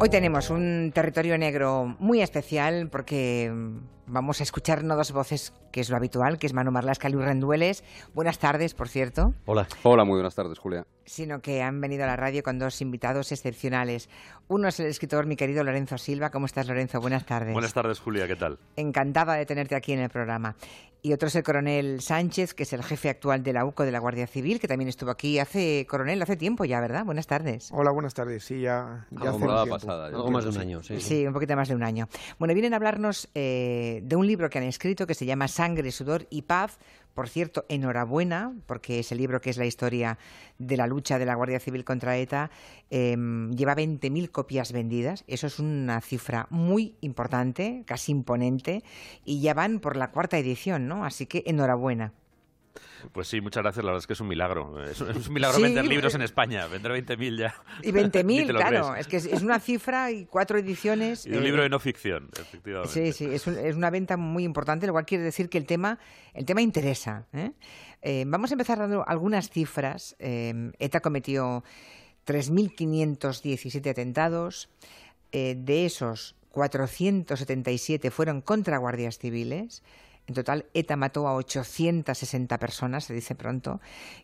Hoy tenemos un territorio negro muy especial porque vamos a escuchar no dos voces, que es lo habitual, que es Manu Marlasca y Luis Rendueles. Buenas tardes, por cierto. Hola. Hola, muy buenas tardes, Julia. Sino que han venido a la radio con dos invitados excepcionales. Uno es el escritor, mi querido Lorenzo Silva. ¿Cómo estás, Lorenzo? Buenas tardes. Buenas tardes, Julia. ¿Qué tal? Encantada de tenerte aquí en el programa. Y otro es el coronel Sánchez, que es el jefe actual de la UCO de la Guardia Civil, que también estuvo aquí hace, coronel, hace tiempo ya, ¿verdad? Buenas tardes. Hola, buenas tardes. Sí, ya, ya hace un pasada. Algo más de un año, sí. Sí, un poquito más de un año. Bueno, vienen a hablarnos eh, de un libro que han escrito que se llama Sangre, Sudor y Paz. Por cierto, enhorabuena, porque ese libro que es la historia de la lucha de la Guardia Civil contra ETA eh, lleva 20.000 copias vendidas. Eso es una cifra muy importante, casi imponente, y ya van por la cuarta edición, ¿no? Así que enhorabuena. Pues sí, muchas gracias. La verdad es que es un milagro. Es, es un milagro Sí, vender eh, libros en España. Vender 20.000 ya. Y Ni 20.000, te lo claro, crees. es que es, es una cifra y cuatro ediciones. Y un eh, libro de no ficción, efectivamente. Sí, sí, es, un- es una venta muy importante, lo cual quiere decir que el tema, el tema interesa. ¿eh? Eh, vamos a empezar dando algunas cifras. Eh, ETA cometió 3.517 atentados. De esos, 477 fueron contra guardias civiles. En total, ETA mató a 860 personas, se dice pronto,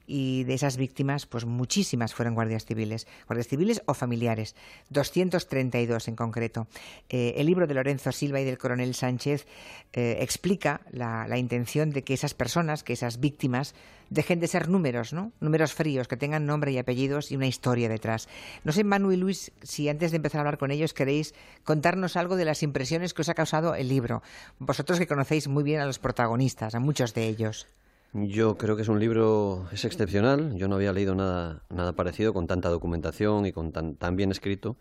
y de esas víctimas, pues muchísimas fueron guardias civiles, guardias civiles o familiares, 232 en concreto. Eh, el libro de Lorenzo Silva y del coronel Sánchez eh, explica la, la intención de que esas personas, que esas víctimas, dejen de ser números, ¿no? Números fríos, que tengan nombre y apellidos y una historia detrás. No sé, Manu y Luis, si antes de empezar a hablar con ellos queréis contarnos algo de las impresiones que os ha causado el libro. Vosotros que conocéis muy bien a los protagonistas, a muchos de ellos. Yo creo que es un libro, es excepcional. Yo no había leído nada, nada parecido con tanta documentación y con tan, tan bien escrito.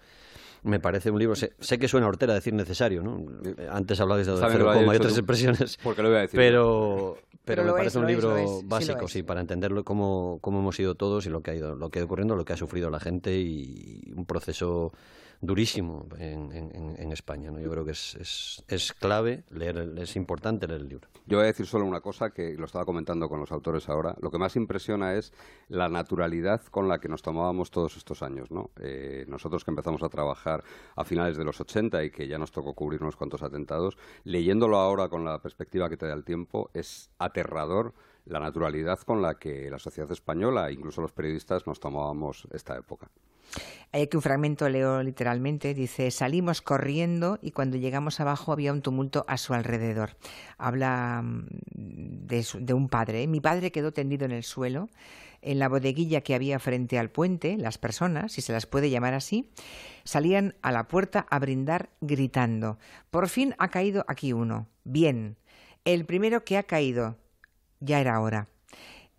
Me parece un libro, sé, sé que suena hortera decir necesario, ¿no? Antes hablabais de cero coma y otras tú. expresiones. Porque lo voy a decir. Pero, pero, me es, parece un libro es, básico, sí, para entenderlo cómo, cómo hemos sido todos y lo que ha ido, lo que ha ido ocurriendo, lo que ha sufrido la gente y un proceso durísimo en, en- en- España. ¿no? Yo creo que es, es, clave leer, es importante leer el libro. Yo voy a decir solo una cosa que lo estaba comentando con los autores ahora. Lo que más impresiona es la naturalidad con la que nos tomábamos todos estos años. ¿no? Eh, nosotros que empezamos a trabajar a finales de los 80 y que ya nos tocó cubrir unos cuantos atentados, leyéndolo ahora con la perspectiva que te da el tiempo, es aterrador la naturalidad con la que la sociedad española, incluso los periodistas, nos tomábamos esta época. Hay aquí un fragmento, leo literalmente, dice, salimos corriendo y cuando llegamos abajo había un tumulto a su alrededor. Habla mm, de, de un padre. ¿eh? Mi padre quedó tendido en el suelo. En la bodeguilla que había frente al puente, las personas, si se las puede llamar así, salían a la puerta a brindar gritando. Por fin ha caído aquí uno. Bien. El primero que ha caído. Ya era hora.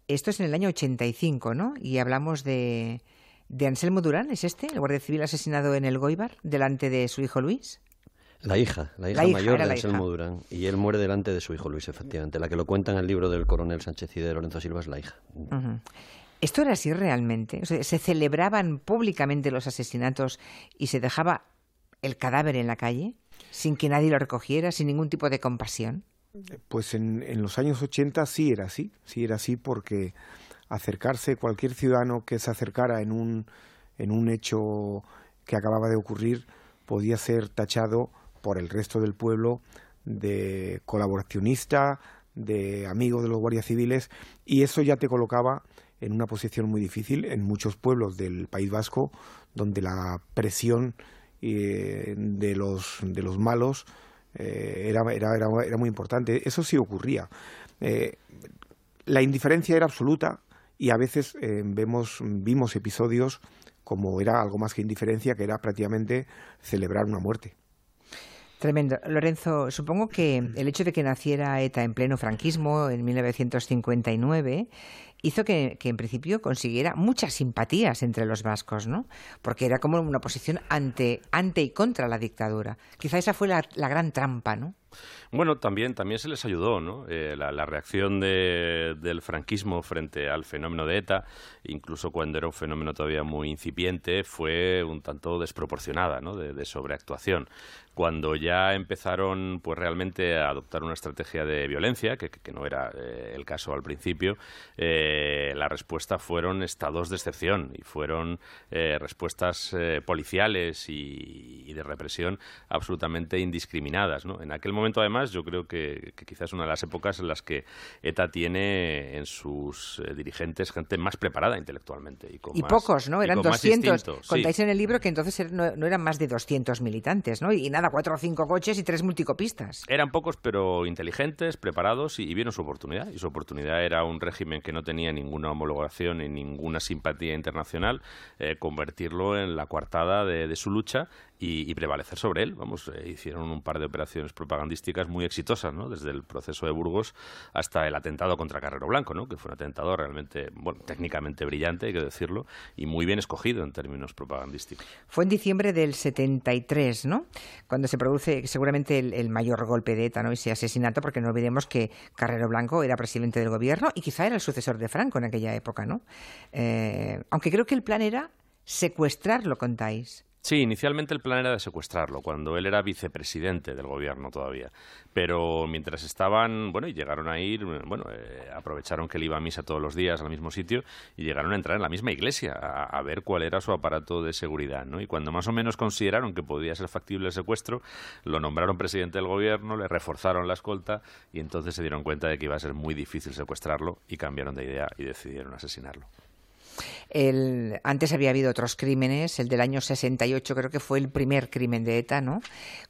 Esto es en el año 85, ¿no? Y hablamos de, de Anselmo Durán, ¿es este? El guardia civil asesinado en el Goibar, delante de su hijo Luis. La hija, la hija La hija, mayor de Anselmo hija. Durán. Y él muere delante de su hijo Luis, efectivamente. La que lo cuenta en el libro del coronel Sánchez y de Lorenzo Silva es la hija. ¿Esto era así realmente? O sea, ¿Se celebraban públicamente los asesinatos y se dejaba el cadáver en la calle sin que nadie lo recogiera, sin ningún tipo de compasión? Pues en, en los años 80 sí era así, sí era así porque acercarse, cualquier ciudadano que se acercara en un, en un hecho que acababa de ocurrir podía ser tachado por el resto del pueblo de colaboracionista, de amigo de los guardias civiles y eso ya te colocaba en una posición muy difícil en muchos pueblos del País Vasco donde la presión eh, de los de los malos eh, era, era, era, muy importante. Eso sí ocurría. Eh, la indiferencia era absoluta y a veces eh, vemos, vimos episodios como era algo más que indiferencia, que era prácticamente celebrar una muerte. Tremendo. Lorenzo, supongo que el hecho de que naciera ETA en pleno franquismo, en 1959, hizo que, en principio consiguiera muchas simpatías entre los vascos, ¿no? Porque era como una posición ante, ante y contra la dictadura. Quizá esa fue la gran trampa, ¿no? Bueno, también, también se les ayudó, ¿no? Eh, la, reacción del franquismo frente al fenómeno de ETA, incluso cuando era un fenómeno todavía muy incipiente, fue un tanto desproporcionada, ¿no? de sobreactuación cuando ya empezaron pues realmente a adoptar una estrategia de violencia, que, no era eh, el caso al principio, eh, la respuesta fueron estados de excepción y fueron eh, respuestas policiales y, de represión absolutamente indiscriminadas. ¿no? En aquel momento, además, yo creo que, quizás es una de las épocas en las que ETA tiene en sus dirigentes gente más preparada intelectualmente. Y, con y pocos, ¿no? Eran 200. Contáis en el libro que entonces no, no, eran más de 200 militantes, ¿no? Y nada, cuatro o cinco coches y tres multicopistas. Eran pocos, pero inteligentes, preparados y, vieron su oportunidad. Y su oportunidad era un régimen que no tenía ninguna homologación ni ninguna simpatía internacional, eh, convertirlo en la coartada de su lucha y, prevalecer sobre él. Vamos, eh, hicieron un par de operaciones propagandísticas muy exitosas, ¿no? Desde el proceso de Burgos hasta el atentado contra Carrero Blanco, ¿no? Que fue un atentado realmente, bueno, técnicamente brillante, hay que decirlo, y muy bien escogido en términos propagandísticos. Fue en diciembre del 73, ¿no? Cuando se produce seguramente el, mayor golpe de ETA, ¿no? Ese asesinato, porque no olvidemos que Carrero Blanco era presidente del gobierno y quizá era el sucesor de Franco en aquella época, ¿no? Eh, aunque creo que el plan era secuestrarlo, contáis. Sí, inicialmente el plan era de secuestrarlo, cuando él era vicepresidente del gobierno todavía. Pero mientras estaban, bueno, y llegaron a ir, bueno, eh, aprovecharon que él iba a misa todos los días al mismo sitio y llegaron a entrar en la misma iglesia a, ver cuál era su aparato de seguridad, ¿no? Y cuando más o menos consideraron que podía ser factible el secuestro, lo nombraron presidente del gobierno, le reforzaron la escolta y entonces se dieron cuenta de que iba a ser muy difícil secuestrarlo y cambiaron de idea y decidieron asesinarlo. El, antes había habido otros crímenes, el del año 68 creo que fue el primer crimen de ETA, ¿no?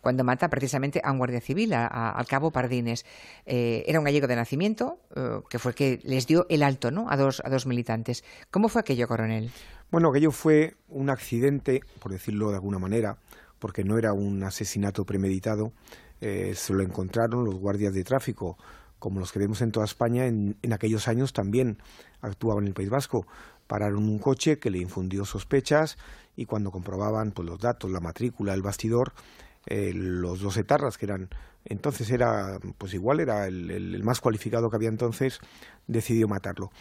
Cuando mata precisamente a un guardia civil, al cabo Pardines. Eh, era un gallego de nacimiento, eh, que fue el que les dio el alto, ¿no? A dos, a dos militantes. ¿Cómo fue aquello, coronel? Bueno, aquello fue un accidente, por decirlo de alguna manera, porque no era un asesinato premeditado. Eh, se lo encontraron los guardias de tráfico como los que vemos en toda España, en, en, aquellos años también actuaban en el País Vasco pararon un coche que le infundió sospechas y cuando comprobaban pues, los datos, la matrícula, el bastidor, eh, los dos etarras que eran entonces era pues igual era el, más cualificado que había entonces decidió matarlo.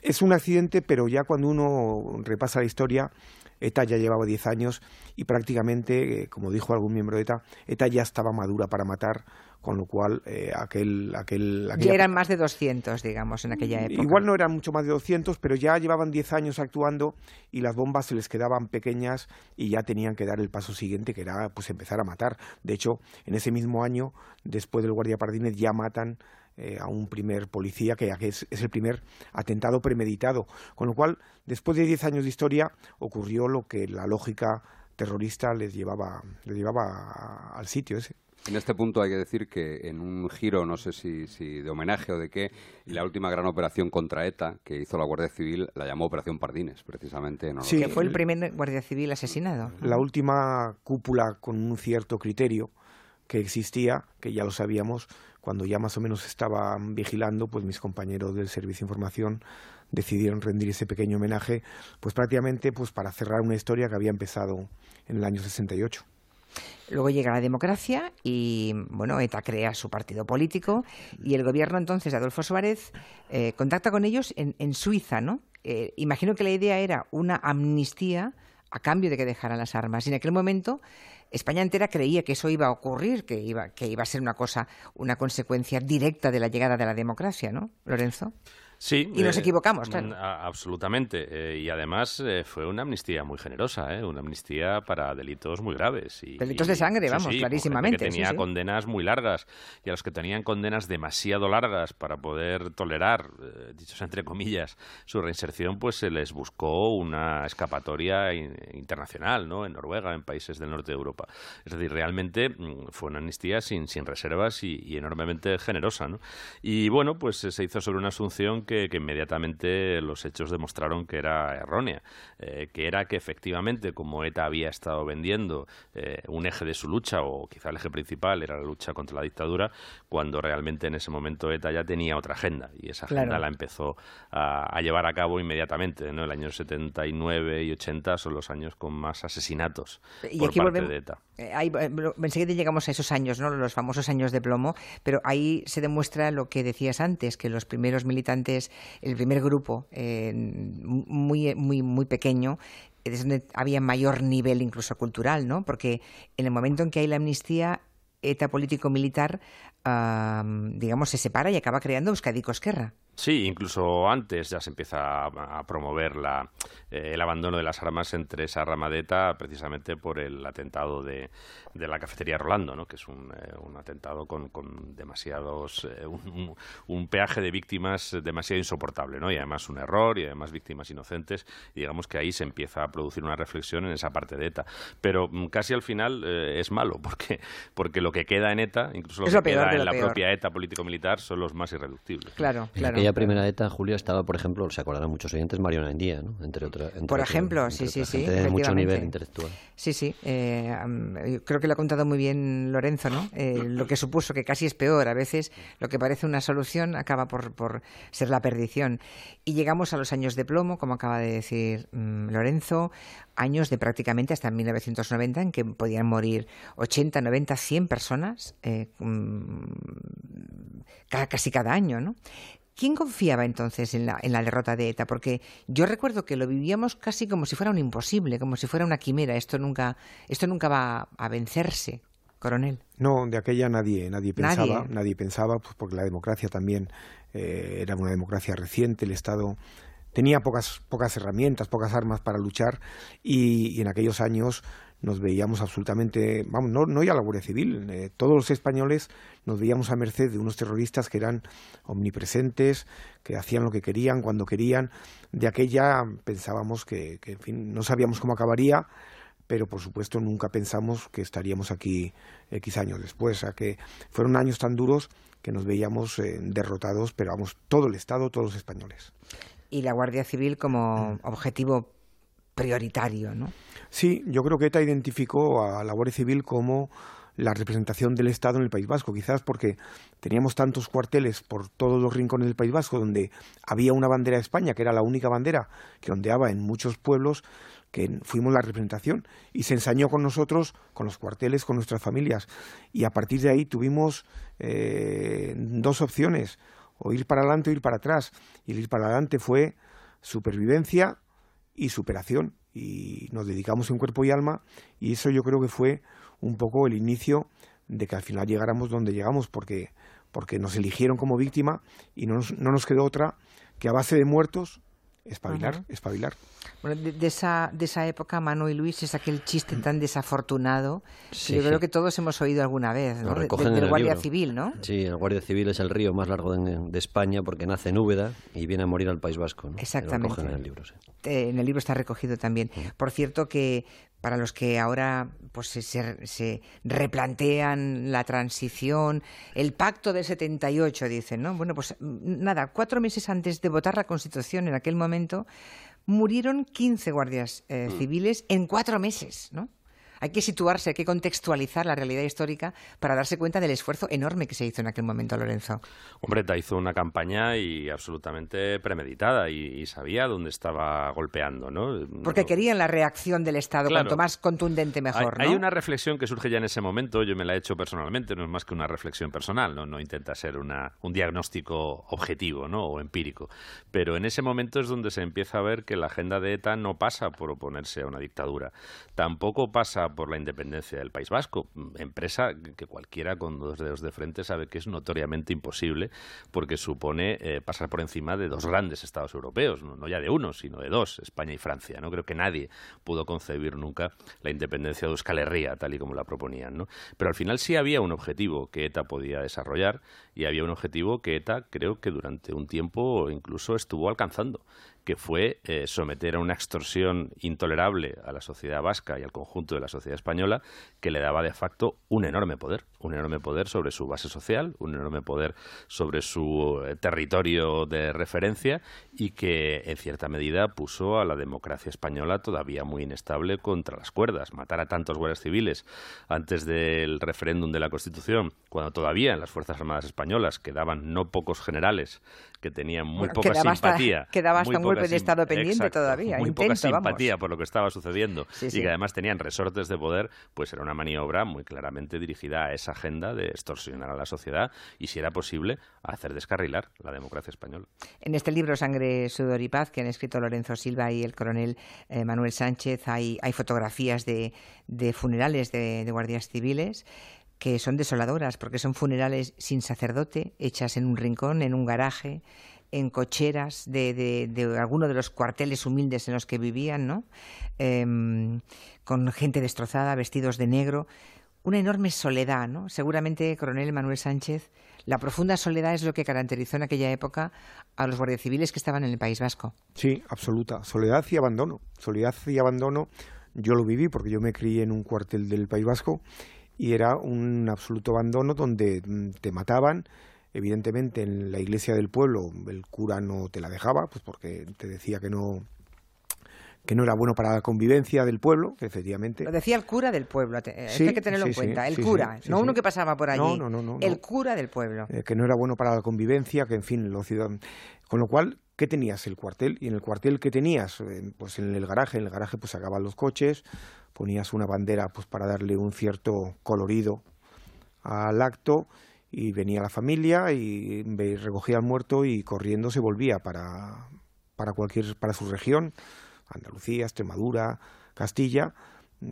Es un accidente pero ya cuando uno repasa la historia ETA ya llevaba 10 años y prácticamente, eh, como dijo algún miembro de ETA, ETA ya estaba madura para matar, con lo cual eh, aquel... aquel Ya eran más de 200, digamos, en aquella época. Igual no eran mucho más de 200, pero ya llevaban 10 años actuando y las bombas se les quedaban pequeñas y ya tenían que dar el paso siguiente, que era pues empezar a matar. De hecho, en ese mismo año, después del Guardia Pardines, ya matan eh, a un primer policía, que es, el primer atentado premeditado. Con lo cual, después de diez años de historia, ocurrió lo que la lógica terrorista les llevaba, les llevaba al sitio ese. En este punto hay que decir que en un giro, no sé si, si, de homenaje o de qué, la última gran operación contra ETA que hizo la Guardia Civil la llamó Operación Pardines, precisamente. sí, que fue el primer Guardia Civil asesinado. La última cúpula con un cierto criterio que existía, que ya lo sabíamos, cuando ya más o menos estaban vigilando, pues mis compañeros del Servicio de Información decidieron rendir ese pequeño homenaje, pues prácticamente pues para cerrar una historia que había empezado en el año 68. Luego llega la democracia y, bueno, ETA crea su partido político y el gobierno entonces de Adolfo Suárez eh, contacta con ellos en, Suiza, ¿no? Eh, imagino que la idea era una amnistía a cambio de que dejaran las armas. Y en aquel momento España entera creía que eso iba a ocurrir, que iba, que iba a ser una cosa, una consecuencia directa de la llegada de la democracia, ¿no, Lorenzo? Sí. Y nos eh, equivocamos, claro. Mm, absolutamente. Eh, y además eh, fue una amnistía muy generosa, una amnistía para delitos muy graves. Y, delitos de sangre, vamos, clarísimamente. Que tenía condenas muy largas y a los que tenían condenas demasiado largas para poder tolerar, dichos entre comillas, su reinserción, pues se les buscó una escapatoria internacional, ¿no? En Noruega, en países del norte de Europa. Es decir, realmente mm, fue una amnistía sin, sin reservas y, y enormemente generosa, ¿no? Y bueno, pues se hizo sobre una asunción que que, inmediatamente los hechos demostraron que era errónea, eh, que era que efectivamente, como ETA había estado vendiendo eh, un eje de su lucha, o quizá el eje principal era la lucha contra la dictadura, cuando realmente en ese momento ETA ya tenía otra agenda, y esa agenda la empezó a, llevar a cabo inmediatamente. ¿no? El año 79 y 80 son los años con más asesinatos por parte de ETA. Eh, ahí, enseguida llegamos a esos años, ¿no? los famosos años de plomo, pero ahí se demuestra lo que decías antes, que los primeros militantes, el primer grupo, eh, muy, muy, muy pequeño, es donde había mayor nivel incluso cultural, ¿no? Porque en el momento en que hay la amnistía, ETA político-militar, digamos, se separa y acaba creando Euskadi Cosquerra. Sí, incluso antes ya se empieza a, promover eh, el abandono de las armas entre esa rama de ETA precisamente por el atentado de, la cafetería Rolando, ¿no? que es un, eh, atentado con, demasiados. Eh, un, peaje de víctimas demasiado insoportable, ¿no? y además un error y además víctimas inocentes. Y digamos que ahí se empieza a producir una reflexión en esa parte de ETA. Pero mm, casi al final es malo, porque, porque lo que queda en ETA, incluso lo que queda en la propia ETA político-militar, son los más irreductibles. Claro, claro aquella primera ETA, Julio, estaba, por ejemplo, se acordarán muchos oyentes, Mariona Endía, ¿no? Entre otras. Por ejemplo, sí, sí, sí. De mucho nivel intelectual. Sí, sí. Eh, creo que lo ha contado muy bien Lorenzo, ¿no? Eh, lo que supuso que casi es peor. A veces lo que parece una solución acaba por, por ser la perdición. Y llegamos a los años de plomo, como acaba de decir mm, Lorenzo, años de prácticamente hasta 1990 en que podían morir 80, 90, 100 personas eh, mm, casi cada año, ¿no? ¿Quién confiaba entonces en la, en la derrota de ETA? Porque yo recuerdo que lo vivíamos casi como si fuera un imposible, como si fuera una quimera. Esto nunca, esto nunca va a vencerse, coronel. No, de aquella nadie, nadie pensaba, nadie, pensaba, pues porque la democracia también eh, era una democracia reciente, el Estado tenía pocas, pocas herramientas, pocas armas para luchar y en aquellos años nos veíamos absolutamente, vamos, no, no ya la Guardia Civil, eh, todos los españoles nos veíamos a merced de unos terroristas que eran omnipresentes, que hacían lo que querían, cuando querían. De aquella pensábamos que, que en fin, no sabíamos cómo acabaría, pero por supuesto nunca pensamos que estaríamos aquí X años después. O que fueron años tan duros que nos veíamos eh, derrotados, pero vamos, todo el Estado, todos los españoles. Y la Guardia Civil como objetivo prioritario, ¿no? Sí, yo creo que ETA identificó a la Guardia Civil como la representación del Estado en el País Vasco, quizás porque teníamos tantos cuarteles por todos los rincones del País Vasco donde había una bandera de España, que era la única bandera que ondeaba en muchos pueblos, que fuimos la representación y se ensañó con nosotros, con los cuarteles, con nuestras familias. Y a partir de ahí tuvimos eh, dos opciones, o ir para adelante o ir para atrás. Y el ir para adelante fue supervivencia y superación. Y nos dedicamos en cuerpo y alma y eso yo creo que fue un poco el inicio de que al final llegáramos donde llegamos porque, porque nos eligieron como víctima y no nos, no nos quedó otra que a base de muertos espabilar, espabilar. Bueno, de, esa, de esa época, Manu y Luis, es aquel chiste tan desafortunado que yo creo que todos hemos oído alguna vez, ¿no? del Guardia Civil, ¿no? Sí, el Guardia Civil es el río más largo de, España porque nace en Úbeda y viene a morir al País Vasco. ¿no? Exactamente. en el libro, eh, En el libro está recogido también. Por cierto que para los que ahora pues se, se, replantean la transición, el pacto del 78, dicen, ¿no? Bueno, pues nada, cuatro meses antes de votar la Constitución en aquel momento, murieron 15 guardias eh, mm. civiles en cuatro meses, ¿no? Hay que situarse, hay que contextualizar la realidad histórica para darse cuenta del esfuerzo enorme que se hizo en aquel momento, Lorenzo. Hombre, te hizo una campaña y absolutamente premeditada y, sabía dónde estaba golpeando, ¿no? Porque querían la reacción del Estado, cuanto más contundente mejor, hay, una reflexión que surge ya en ese momento, yo me la he hecho personalmente, no es más que una reflexión personal, no, no intenta ser una, un diagnóstico objetivo ¿no? o empírico, pero en ese momento es donde se empieza a ver que la agenda de ETA no pasa por oponerse a una dictadura, tampoco pasa por la independencia del País Vasco, empresa que cualquiera con dos dedos de frente sabe que es notoriamente imposible porque supone eh, pasar por encima de dos grandes estados europeos, no, ya de uno, sino de dos, España y Francia. No creo que nadie pudo concebir nunca la independencia de Euskal Herria, tal y como la proponían. ¿no? Pero al final sí había un objetivo que ETA podía desarrollar y había un objetivo que ETA creo que durante un tiempo incluso estuvo alcanzando que fue eh, someter a una extorsión intolerable a la sociedad vasca y al conjunto de la sociedad española, que le daba de facto un enorme poder, un enorme poder sobre su base social, un enorme poder sobre su eh, territorio de referencia y que en cierta medida puso a la democracia española todavía muy inestable contra las cuerdas. Matar a tantos guardias civiles antes del referéndum de la Constitución, cuando todavía en las Fuerzas Armadas Españolas quedaban no pocos generales que tenían muy poca simpatía. quedaba hasta un golpe de Estado pendiente todavía. Muy poca simpatía por lo que estaba sucediendo y que además tenían resortes de poder, pues era una maniobra muy claramente dirigida a esa agenda de extorsionar a la sociedad y, si era posible, hacer descarrilar la democracia española. En este libro, Sangre, Sudor y Paz, que han escrito Lorenzo Silva y el coronel eh, Manuel Sánchez, hay, hay fotografías de, de funerales de, de guardias civiles que son desoladoras porque son funerales sin sacerdote, hechas en un rincón, en un garaje, en cocheras de, de, alguno de los cuarteles humildes en los que vivían, ¿no? Em, con gente destrozada, vestidos de negro. Una enorme soledad, ¿no? Seguramente, coronel Manuel Sánchez, la profunda soledad es lo que caracterizó en aquella época a los guardias civiles que estaban en el País Vasco. Sí, absoluta. Soledad y abandono. Soledad y abandono. Yo lo viví porque yo me crié en un cuartel del País Vasco y era un absoluto abandono donde mm, te mataban. Evidentemente en la iglesia del pueblo el cura no te la dejaba, pues porque te decía que no que no era bueno para la convivencia del pueblo, efectivamente. Lo decía el cura del pueblo, hay que tenerlo en cuenta, el cura, no uno que pasaba por allí, no, no, no, el cura del pueblo. Eh, que no era bueno para la convivencia, que en fin, los ciudadanos... Con lo cual, ¿qué tenías? El cuartel, y en el cuartel, ¿qué tenías? Pues en el garaje, en el garaje pues sacaban los coches, ponías una bandera pues para darle un cierto colorido al acto y venía la familia y recogía al muerto y corriendo se volvía para, para cualquier para su región Andalucía, Extremadura, Castilla.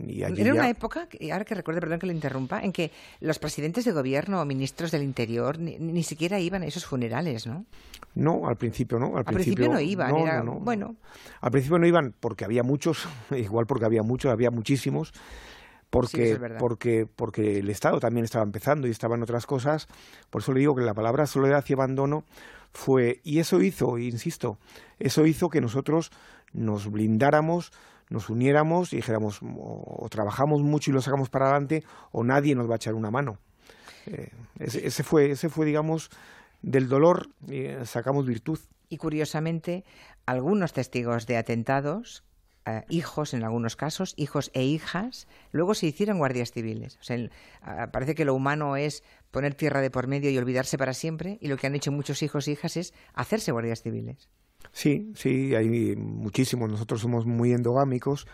Y allí Era una época, ahora que recuerdo, perdón que lo interrumpa, en que los presidentes de gobierno o ministros del interior ni, siquiera iban a esos funerales, ¿no? No, al principio no. Al, principio, no iban, era, bueno. Al principio no iban porque había muchos, igual porque había muchos, había muchísimos, porque, porque, porque el Estado también estaba empezando y estaban otras cosas. Por eso le digo que la palabra soledad y abandono fue, y eso hizo, insisto, eso hizo que nosotros nos blindáramos, nos uniéramos y dijéramos o, trabajamos mucho y lo sacamos para adelante o nadie nos va a echar una mano. Eh, ese, fue, ese fue, digamos, del dolor eh, sacamos virtud. Y curiosamente, algunos testigos de atentados, eh, hijos en algunos casos, hijos e hijas, luego se hicieron guardias civiles. Sea, parece que lo humano es poner tierra de por medio y olvidarse para siempre, y lo que han hecho muchos hijos e hijas es hacerse guardias civiles. Sí, sí, hay muchísimos. Nosotros somos muy endogámicos,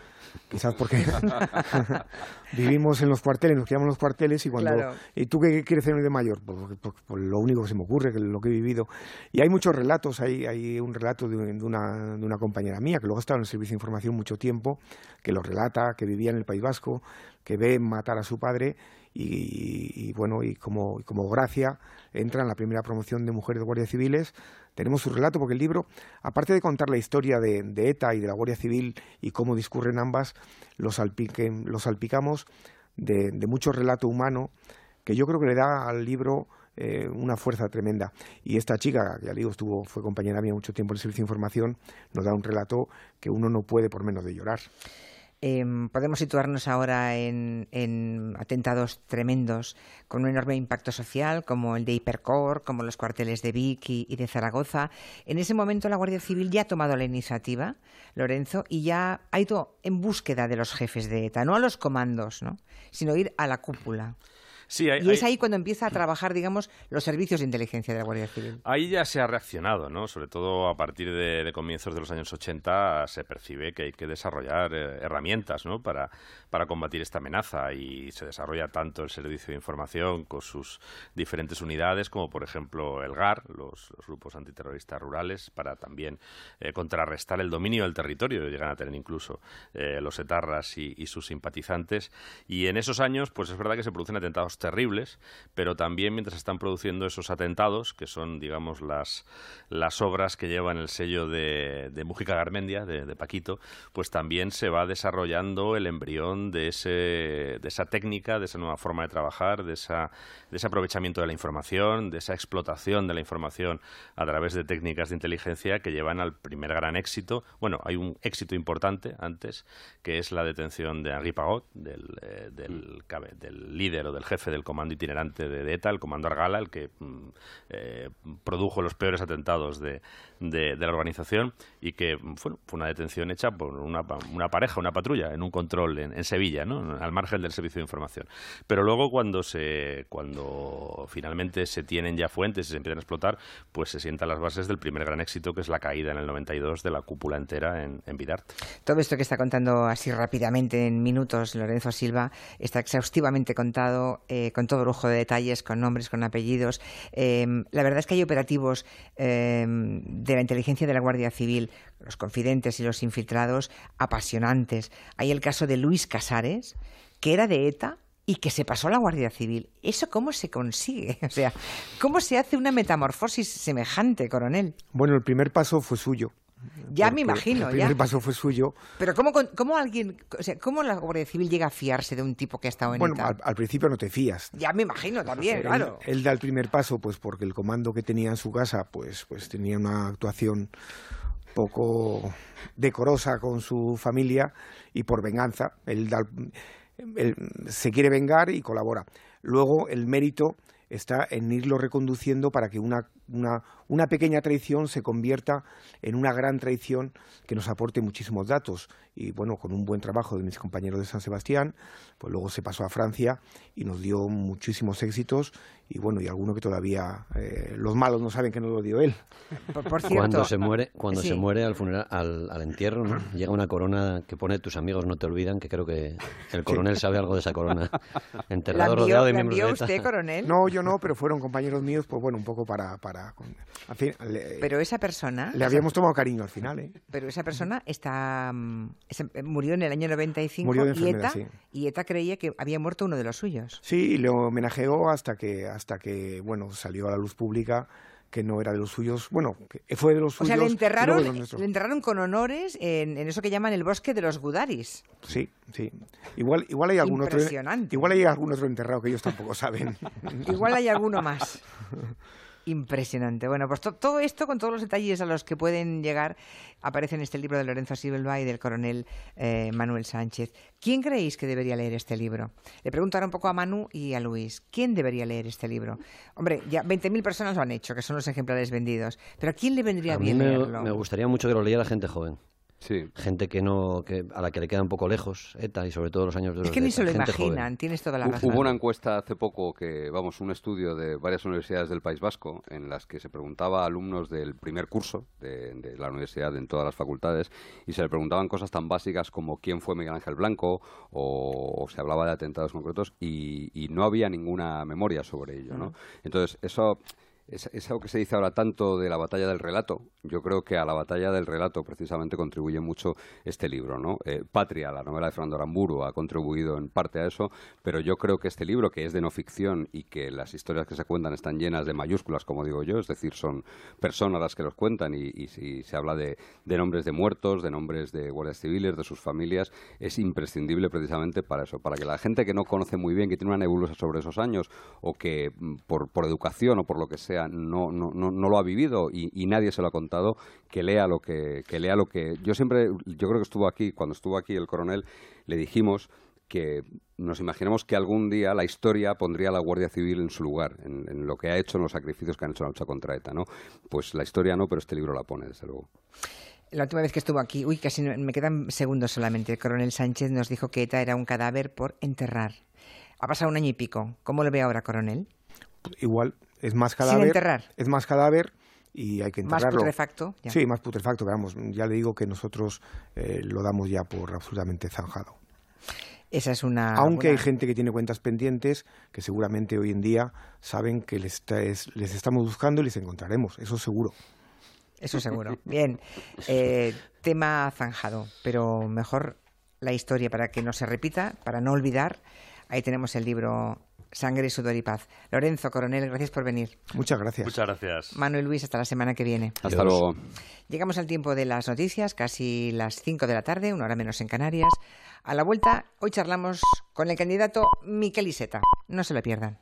quizás porque vivimos en los cuarteles, nos criamos en los cuarteles y cuando... ¿Y tú qué quieres ser de mayor? Pues, pues, pues, lo único que se me ocurre, que lo que he vivido. Y hay muchos relatos, hay, hay un relato de, una, de una compañera mía que luego ha estado en el servicio de información mucho tiempo, que lo relata, que vivía en el País Vasco, que ve matar a su padre y, bueno, y como, como gracia entra en la primera promoción de mujeres de guardias civiles. Tenemos su relato porque el libro, aparte de contar la historia de, ETA y de la Guardia Civil y cómo discurren ambas, lo, salpicamos de, mucho relato humano que yo creo que le da al libro eh, una fuerza tremenda. Y esta chica, ya digo, estuvo, fue compañera mía mucho tiempo en el Servicio de Información, nos da un relato que uno no puede por menos de llorar. Em, podemos situarnos ahora en, atentados tremendos con un enorme impacto social, como el de Hipercor, como los cuarteles de Vic y, de Zaragoza. En ese momento la Guardia Civil ya ha tomado la iniciativa, Lorenzo, y ya ha ido en búsqueda de los jefes de ETA, no a los comandos, ¿no? sino ir a la cúpula y es ahí cuando empieza a trabajar, digamos, los servicios de inteligencia de la Guardia Civil. Ahí ya se ha reaccionado, ¿no? Sobre todo a partir de, comienzos de los años 80 se percibe que hay que desarrollar eh, herramientas, ¿no? Para, para combatir esta amenaza y se desarrolla tanto el servicio de información con sus diferentes unidades como, por ejemplo, el GAR, los, grupos antiterroristas rurales, para también eh, contrarrestar el dominio del territorio. Llegan a tener incluso eh, los etarras y, y sus simpatizantes. Y en esos años, pues es verdad que se producen atentados terribles, pero también mientras están produciendo esos atentados, que son, digamos, las, las obras que llevan el sello de, de Mújica Garmendia, de, Paquito, pues también se va desarrollando el embrión de, ese, de esa técnica, de esa nueva forma de trabajar, de, esa, de ese aprovechamiento de la información, de esa explotación de la información a través de técnicas de inteligencia que llevan al primer gran éxito. Bueno, hay un éxito importante antes, que es la detención de Henri Pagot, del, eh, del, del, líder o del jefe del comando itinerante de ETA, el comando Argala, el que mm, eh, produjo los peores atentados de, la organización y que fue una detención hecha por una, una pareja, una patrulla, en un control en, Sevilla, ¿no? al margen del servicio de información. Pero luego cuando se cuando finalmente se tienen ya fuentes y se empiezan a explotar, pues se sientan las bases del primer gran éxito que es la caída en el 92 de la cúpula entera en, en Vidarte. Todo esto que está contando así rápidamente en minutos Lorenzo Silva está exhaustivamente contado, eh, con todo lujo de detalles, con nombres, con apellidos. Eh, la verdad es que hay operativos eh, de la inteligencia de la Guardia Civil, los confidentes y los infiltrados, apasionantes. Hay el caso de Luis Casares, que era de ETA y que se pasó a la Guardia Civil. ¿Eso cómo se consigue? O sea, ¿cómo se hace una metamorfosis semejante, coronel? Bueno, el primer paso fue suyo. Ya me imagino, el primer paso fue suyo. Pero ¿cómo, cómo alguien, o sea, cómo la Guardia Civil llega a fiarse de un tipo que ha estado en Bueno, al, principio no te fías. Ya me imagino también, claro. Él, da el primer paso, pues porque el comando que tenía en su casa, pues, pues tenía una actuación poco decorosa con su familia y por venganza. Él, él se quiere vengar y colabora. Luego el mérito está en irlo reconduciendo para que una una, una pequeña traición se convierta en una gran traición que nos aporte muchísimos datos. Y bueno, con un buen trabajo de mis compañeros de San Sebastián, pues luego se pasó a Francia y nos dio muchísimos éxitos. Y bueno, y alguno que todavía eh, los malos no saben que no lo dio él. cuando se muere, cuando se muere al funeral, al, entierro, llega una corona que pone tus amigos no te olvidan, que creo que el coronel sabe algo de esa corona. Enterrado rodeado de miembros de usted, coronel? No, yo no, pero fueron compañeros míos, pues bueno, un poco para pero esa persona... Le habíamos tomado cariño al final, ¿eh? Pero esa persona está mm, murió en el año 95 murió de y, ETA, y ETA creía que había muerto uno de los suyos. Sí, y le homenajeó hasta que, hasta que bueno, salió a la luz pública que no era de los suyos, bueno, que fue de los suyos. O sea, le enterraron, le enterraron con honores en, eso que llaman el bosque de los Gudaris. Sí, sí. Igual, igual hay algún otro. Igual hay algún otro enterrado que ellos tampoco saben. igual hay alguno más. Impresionante. Bueno, pues todo esto, con todos los detalles a los que pueden llegar, aparece en este libro de Lorenzo Silva y del coronel eh, Manuel Sánchez. ¿Quién creéis que debería leer este libro? Le pregunto ahora un poco a Manu y a Luis. ¿Quién debería leer este libro? Hombre, ya 20.000 personas lo han hecho, que son los ejemplares vendidos. Pero ¿a quién le vendría bien leerlo? Me gustaría mucho que lo leyera gente joven. Gente que no, que, a la que le queda un poco lejos ETA y sobre todo los años de Es que ni se lo imaginan, tienes toda la razón. Hubo una encuesta hace poco que, vamos, un estudio de varias universidades del País Vasco en las que se preguntaba a alumnos del primer curso de, la universidad en todas las facultades y se le preguntaban cosas tan básicas como quién fue Miguel Ángel Blanco o, se hablaba de atentados concretos y, y, no había ninguna memoria sobre ello, ¿no? Entonces, eso es, algo que se dice ahora tanto de la batalla del relato. Yo creo que a la batalla del relato precisamente contribuye mucho este libro, ¿no? Eh, Patria, la novela de Fernando Aramburu, ha contribuido en parte a eso, pero yo creo que este libro, que es de no ficción y que las historias que se cuentan están llenas de mayúsculas, como digo yo, es decir, son personas las que los cuentan y, si se habla de, nombres de muertos, de nombres de guardias civiles, de sus familias, es imprescindible precisamente para eso, para que la gente que no conoce muy bien, que tiene una nebulosa sobre esos años o que mm, por educación o por lo que sea no, no, no, no lo ha vivido y, nadie se lo ha contado, que lea lo que, que lea lo que... Yo siempre, yo creo que estuvo aquí, cuando estuvo aquí el coronel, le dijimos que nos imaginemos que algún día la historia pondría a la Guardia Civil en su lugar, en, lo que ha hecho, en los sacrificios que han hecho en la lucha contra ETA, ¿no? Pues la historia no, pero este libro la pone, desde luego. La última vez que estuvo aquí, uy, casi me quedan segundos solamente, el coronel Sánchez nos dijo que ETA era un cadáver por enterrar. Ha pasado un año y pico. ¿Cómo lo ve ahora, coronel? Igual, es más cadáver. enterrar. Es más cadáver y hay que enterrarlo. Más putrefacto. Sí, más putrefacto, vamos, ya le digo que nosotros eh, lo damos ya por absolutamente zanjado. Esa es una. Aunque hay gente que tiene cuentas pendientes que seguramente hoy en día saben que les, les estamos buscando y les encontraremos, eso seguro. Eso seguro. Bien, eh, tema zanjado, pero mejor la historia para que no se repita, para no olvidar. Ahí tenemos el libro Sangre, Sudor y Paz. Lorenzo Coronel, gracias por venir. Muchas gracias. Muchas gracias. Manuel Luis, hasta la semana que viene. Hasta luego. Llegamos al tiempo de las noticias, casi las 5 de la tarde, una hora menos en Canarias. A la vuelta, hoy charlamos con el candidato Miquel Iseta. No se lo pierdan.